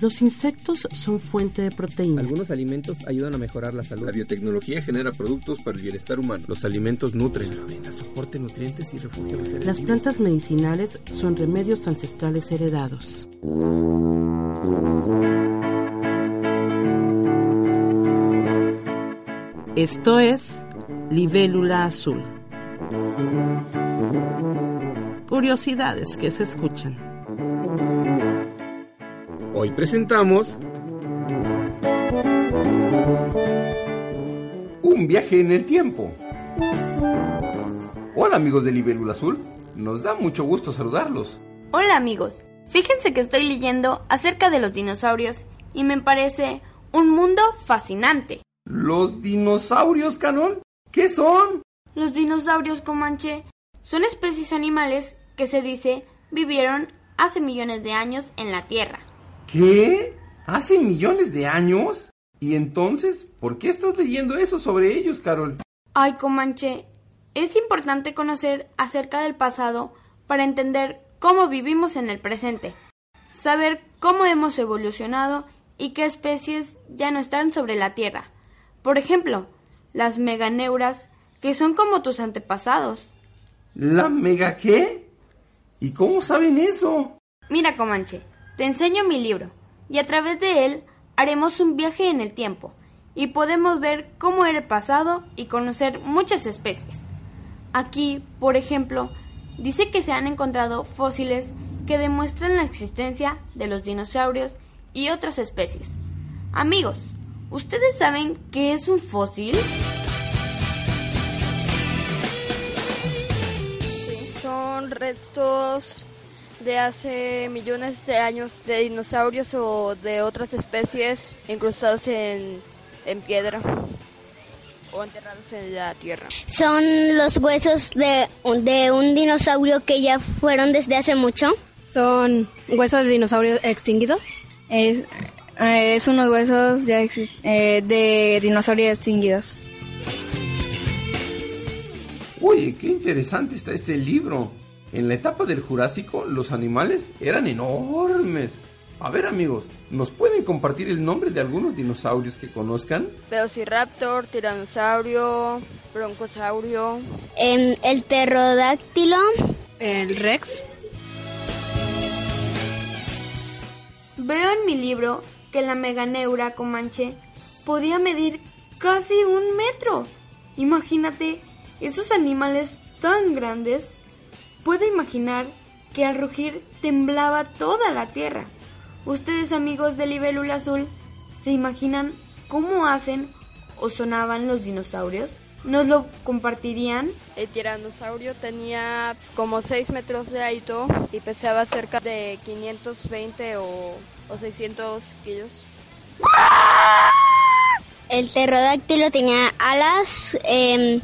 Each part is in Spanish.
Los insectos son fuente de proteína. Algunos alimentos ayudan a mejorar la salud. La biotecnología genera productos para el bienestar humano. Los alimentos nutren. soporte nutrientes y refugio de Las plantas medicinales son remedios ancestrales heredados. Esto es Libélula Azul. Curiosidades que se escuchan. Hoy presentamos un viaje en el tiempo. Hola amigos de Libélula Azul, nos da mucho gusto saludarlos. Hola amigos, fíjense que estoy leyendo acerca de los dinosaurios y me parece un mundo fascinante. ¿Los dinosaurios, Canón? ¿Qué son? Los dinosaurios, Comanche, son especies animales que se dice vivieron hace millones de años en la Tierra. ¿Qué? ¿Hace millones de años? ¿Y entonces por qué estás leyendo eso sobre ellos, Carol? Ay, Comanche, es importante conocer acerca del pasado para entender cómo vivimos en el presente, saber cómo hemos evolucionado y qué especies ya no están sobre la Tierra. Por ejemplo, las meganeuras, que son como tus antepasados. ¿La mega qué? ¿Y cómo saben eso? Mira, Comanche, te enseño mi libro, y a través de él haremos un viaje en el tiempo, y podemos ver cómo era el pasado y conocer muchas especies. Aquí, por ejemplo, dice que se han encontrado fósiles que demuestran la existencia de los dinosaurios y otras especies. Amigos, ¿ustedes saben qué es un fósil? Son restos de hace millones de años de dinosaurios o de otras especies incrustados en, en piedra o enterrados en la tierra. Son los huesos de, de un dinosaurio que ya fueron desde hace mucho. Son huesos de dinosaurio extinguido. Es, eh, es unos huesos ya eh, de dinosaurios extinguidos. Oye, qué interesante está este libro. En la etapa del Jurásico, los animales eran enormes. A ver, amigos, ¿nos pueden compartir el nombre de algunos dinosaurios que conozcan? Velociraptor, tiranosaurio, broncosaurio. Em, el pterodáctilo, El Rex. Veo en mi libro que la meganeura comanche podía medir casi un metro. Imagínate esos animales tan grandes. Puedo imaginar que al rugir temblaba toda la tierra. Ustedes amigos de Libélula Azul, ¿se imaginan cómo hacen o sonaban los dinosaurios? ¿Nos lo compartirían? El tiranosaurio tenía como 6 metros de alto y pesaba cerca de 520 o, o 600 kilos. el pterodáctilo tenía alas, em,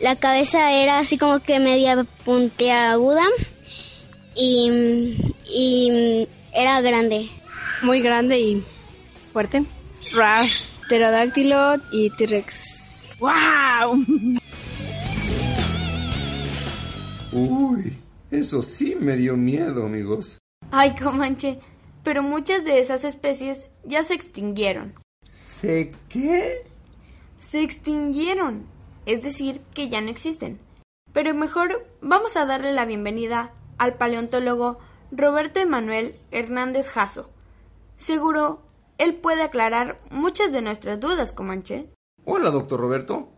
la cabeza era así como que media puntiaguda y, y era grande. Muy grande y fuerte. Rar. Pterodáctilo y T-Rex. ¡Wow! Uy, eso sí me dio miedo, amigos. Ay, Comanche, pero muchas de esas especies ya se extinguieron. ¿Sé qué? Se extinguieron, es decir, que ya no existen. Pero mejor vamos a darle la bienvenida al paleontólogo Roberto Emanuel Hernández Jasso. Seguro él puede aclarar muchas de nuestras dudas, Comanche. Hola, doctor Roberto.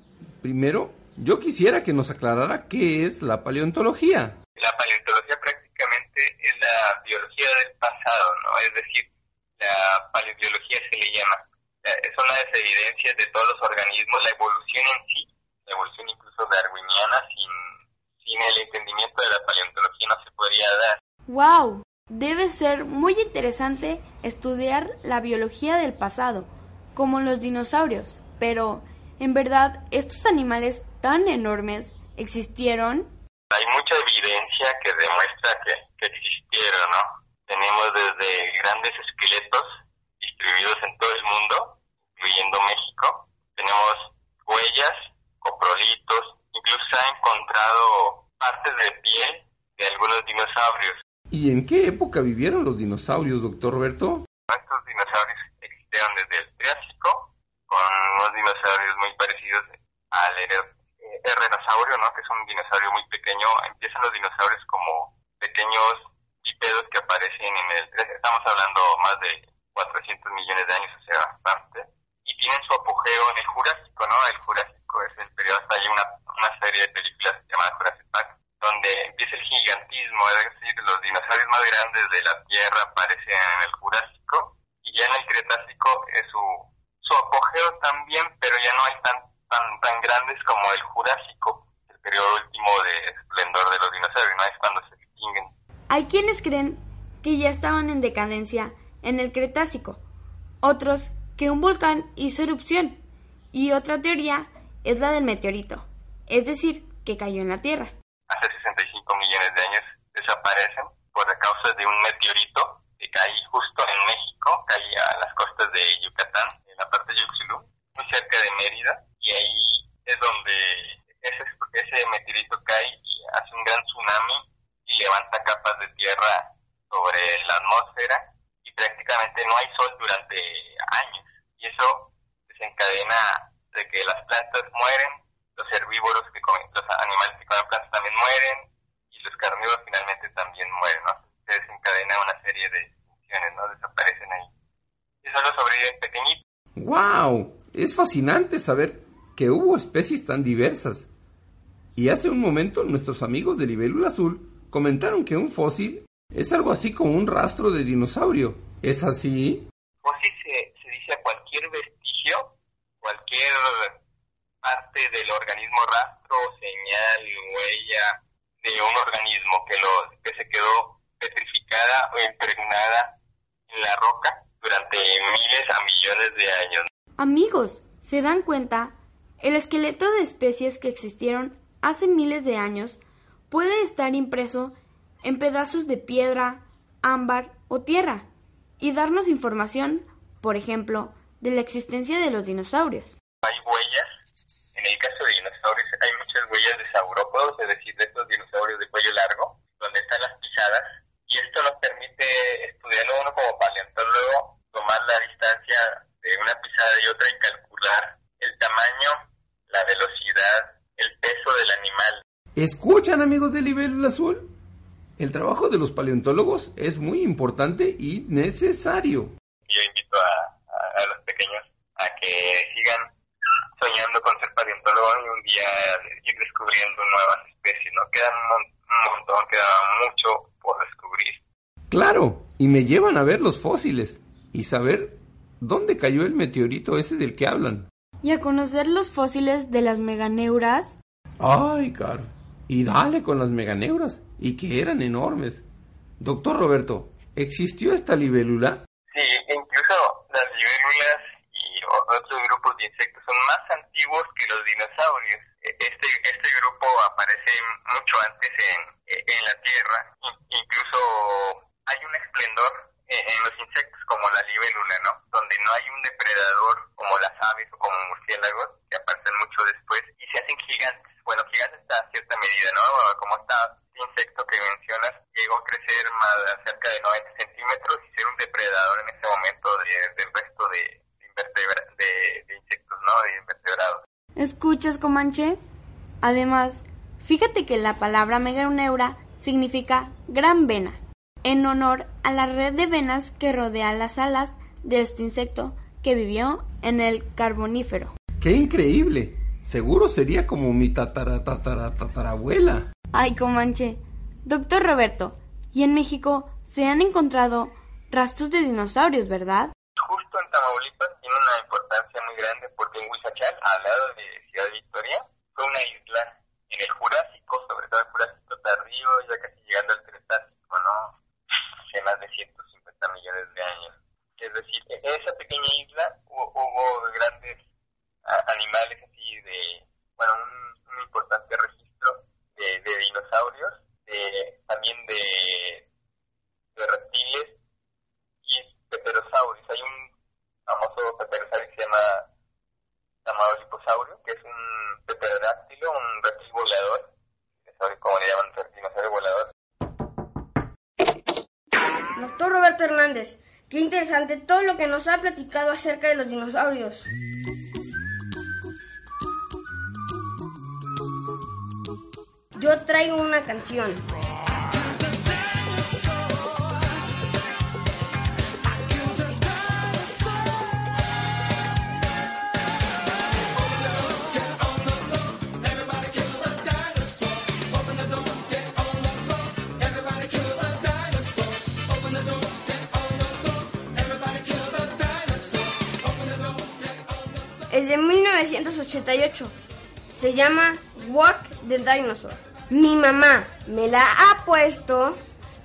Primero, yo quisiera que nos aclarara qué es la paleontología. La paleontología prácticamente es la biología del pasado, ¿no? Es decir, la paleobiología se le llama. Eh, Son las evidencias de todos los organismos, la evolución en sí, evolución incluso darwiniana, sin, sin el entendimiento de la paleontología no se podría dar. ¡Wow! Debe ser muy interesante estudiar la biología del pasado, como los dinosaurios, pero ¿en verdad estos animales tan enormes existieron? Hay mucha evidencia que demuestra que, que existieron, ¿no? Tenemos desde grandes esqueletos distribuidos en todo el mundo, incluyendo México. Tenemos huellas, coprolitos, incluso se han encontrado partes de piel de algunos dinosaurios. ¿Y en qué época vivieron los dinosaurios, doctor Roberto? Estos dinosaurios existieron desde el Triásico, con unos dinosaurios muy parecidos al Errenosaurio, ¿no? que es un dinosaurio muy pequeño. Empiezan los dinosaurios como pequeños bípedos que aparecen en el Estamos hablando más de 400 millones de años, o sea, bastante. Y tienen su apogeo en el Jurásico, ¿no? El Jurásico es el periodo hasta hay una, una serie de películas llamadas Jurassic Park, donde empieza el gigantismo, es decir, los dinosaurios más grandes de la Tierra aparecen en el Jurásico, y ya en el Cretácico es su, su apogeo también, pero ya no hay tan, tan, tan grandes como el Jurásico, el periodo último de esplendor de los dinosaurios, ¿no? Es cuando se extinguen. Hay quienes creen que ya estaban en decadencia en el Cretácico, otros que un volcán hizo erupción, y otra teoría es la del meteorito, es decir, que cayó en la Tierra. Hace 65 millones de años desaparecen por causa de un meteorito que cae justo en México, cae a las costas de Yucatán, en la parte de Yuxulú, muy cerca de Mérida, y ahí es donde ese, ese meteorito cae y hace un gran tsunami y levanta capas de tierra sobre la atmósfera y prácticamente no hay sol durante años. Y eso desencadena de que las plantas mueren, los herbívoros que comen, los animales que comen plantas también mueren y los carnívoros finalmente también mueren, ¿no? Se desencadena una serie de extinciones, ¿no? Desaparecen ahí. Y solo sobreviven pequeñitos. ¡Wow! Es fascinante saber que hubo especies tan diversas. Y hace un momento nuestros amigos de Libélula Azul comentaron que un fósil es algo así como un rastro de dinosaurio. ¿Es así? Fósil se, se dice a cualquier vestigio, cualquier parte del organismo rastro, señal, huella de un organismo que, lo, que se quedó petrificada o impregnada en la roca durante miles a millones de años. Amigos, ¿se dan cuenta? El esqueleto de especies que existieron hace miles de años puede estar impreso en pedazos de piedra, ámbar o tierra y darnos información, por ejemplo, de la existencia de los dinosaurios. Hay huellas, en el caso de dinosaurios hay muchas huellas de saurópodos, es decir, de estos dinosaurios de cuello largo, donde están las pisadas, y esto nos permite estudiarlo uno como paleontólogo, tomar la distancia de pisada y otra y calcular el tamaño, la velocidad, el peso del animal. ¿Escuchan amigos de Libélula Azul? El trabajo de los paleontólogos es muy importante y necesario. Yo invito a, a, a los pequeños a que sigan soñando con ser paleontólogos y un día ir descubriendo nuevas especies, ¿no? Mon un montón, queda mucho por descubrir. Claro, y me llevan a ver los fósiles y saber dónde cayó el meteorito ese del que hablan. Y a conocer los fósiles de las meganeuras. Ay, caro. Y dale con las meganeuras, y que eran enormes. Doctor Roberto, ¿existió esta libélula? Sí, incluso las libélulas y otros grupos de insectos son más antiguos que los dinosaurios. Este, este grupo aparece mucho antes en, en la Tierra. Incluso hay un esplendor en, en los insectos como la libélula, ¿no? Donde no hay un depredador como las aves o como murciélagos que aparecen mucho después y se hacen gigantes. Bueno, gigantes hasta cierta medida, ¿no? Como está este insecto que mencionas, llegó a crecer más cerca de 90 centímetros y ser un depredador en ese momento de, del resto de, de, de insectos, ¿no? De invertebrados. ¿Escuchas, Comanche? Además, fíjate que la palabra meganeura significa gran vena, en honor a la red de venas que rodea las alas de este insecto que vivió en el carbonífero. ¡Qué increíble! Seguro sería como mi tatara, tatara, tatarabuela. Ay, Comanche. Doctor Roberto, ¿y en México se han encontrado rastros de dinosaurios, verdad? Justo en Tamaulipas tiene una importancia muy grande porque en Huizachal, al lado de Ciudad Victoria, fue una isla en el Jurásico, sobre todo el Jurásico tardío, ya casi llegando al Cretácico, ¿no? Se Qué interesante todo lo que nos ha platicado acerca de los dinosaurios. Yo traigo una canción. 1988. Se llama Walk the Dinosaur. Mi mamá me la ha puesto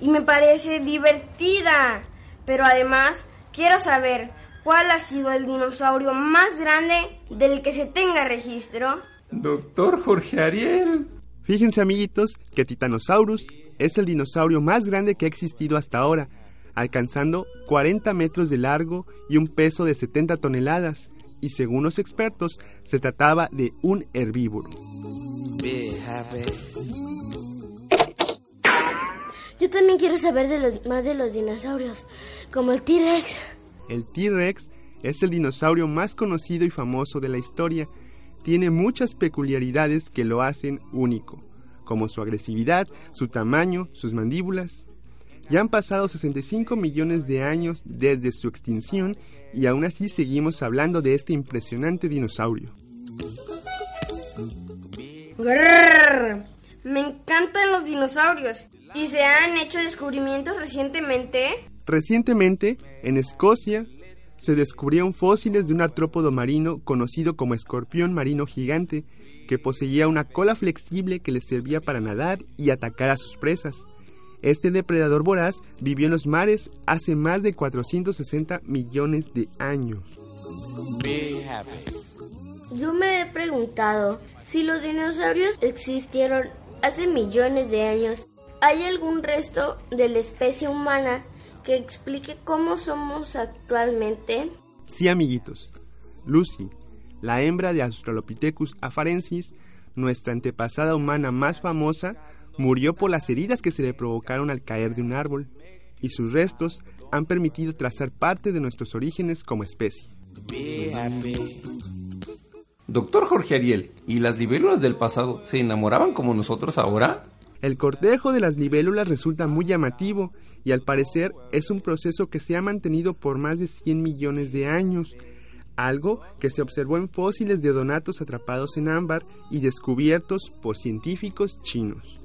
y me parece divertida. Pero además quiero saber cuál ha sido el dinosaurio más grande del que se tenga registro. Doctor Jorge Ariel. Fíjense amiguitos que Titanosaurus es el dinosaurio más grande que ha existido hasta ahora, alcanzando 40 metros de largo y un peso de 70 toneladas, y según los expertos se trataba de un herbívoro. Yo también quiero saber de los, más de los dinosaurios, como el T-Rex. El T-Rex es el dinosaurio más conocido y famoso de la historia. Tiene muchas peculiaridades que lo hacen único, como su agresividad, su tamaño, sus mandíbulas. Ya han pasado 65 millones de años desde su extinción y aún así seguimos hablando de este impresionante dinosaurio. Grrr. Me encantan los dinosaurios. ¿Y se han hecho descubrimientos recientemente? Recientemente, en Escocia, se descubrieron fósiles de un artrópodo marino conocido como escorpión marino gigante, que poseía una cola flexible que le servía para nadar y atacar a sus presas. Este depredador voraz vivió en los mares hace más de 460 millones de años. Yo me he preguntado si los dinosaurios existieron hace millones de años. ¿Hay algún resto de la especie humana que explique cómo somos actualmente? Sí, amiguitos. Lucy, la hembra de Australopithecus afarensis, nuestra antepasada humana más famosa, murió por las heridas que se le provocaron al caer de un árbol, y sus restos han permitido trazar parte de nuestros orígenes como especie. Doctor Jorge Ariel, ¿y las libélulas del pasado se enamoraban como nosotros ahora? El cortejo de las libélulas resulta muy llamativo y al parecer es un proceso que se ha mantenido por más de 100 millones de años, algo que se observó en fósiles de donatos atrapados en ámbar y descubiertos por científicos chinos.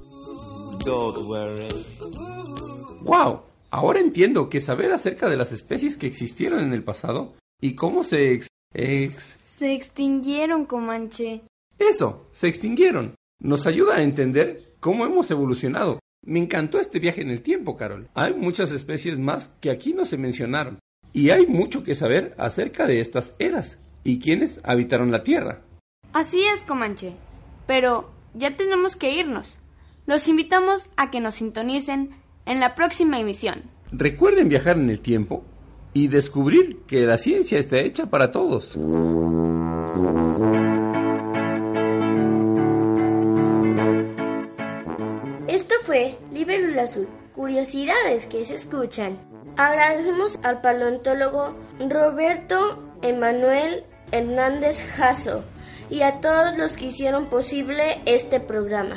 ¡Wow! Ahora entiendo que saber acerca de las especies que existieron en el pasado y cómo se ex... ex- Se extinguieron, Comanche. Eso, se extinguieron. Nos ayuda a entender cómo hemos evolucionado. Me encantó este viaje en el tiempo, Carol. Hay muchas especies más que aquí no se mencionaron. Y hay mucho que saber acerca de estas eras y quiénes habitaron la Tierra. Así es, Comanche. Pero ya tenemos que irnos. Los invitamos a que nos sintonicen en la próxima emisión. Recuerden viajar en el tiempo y descubrir que la ciencia está hecha para todos. Esto fue Libélula Azul, curiosidades que se escuchan. Agradecemos al paleontólogo Roberto Emanuel Hernández Jasso y a todos los que hicieron posible este programa.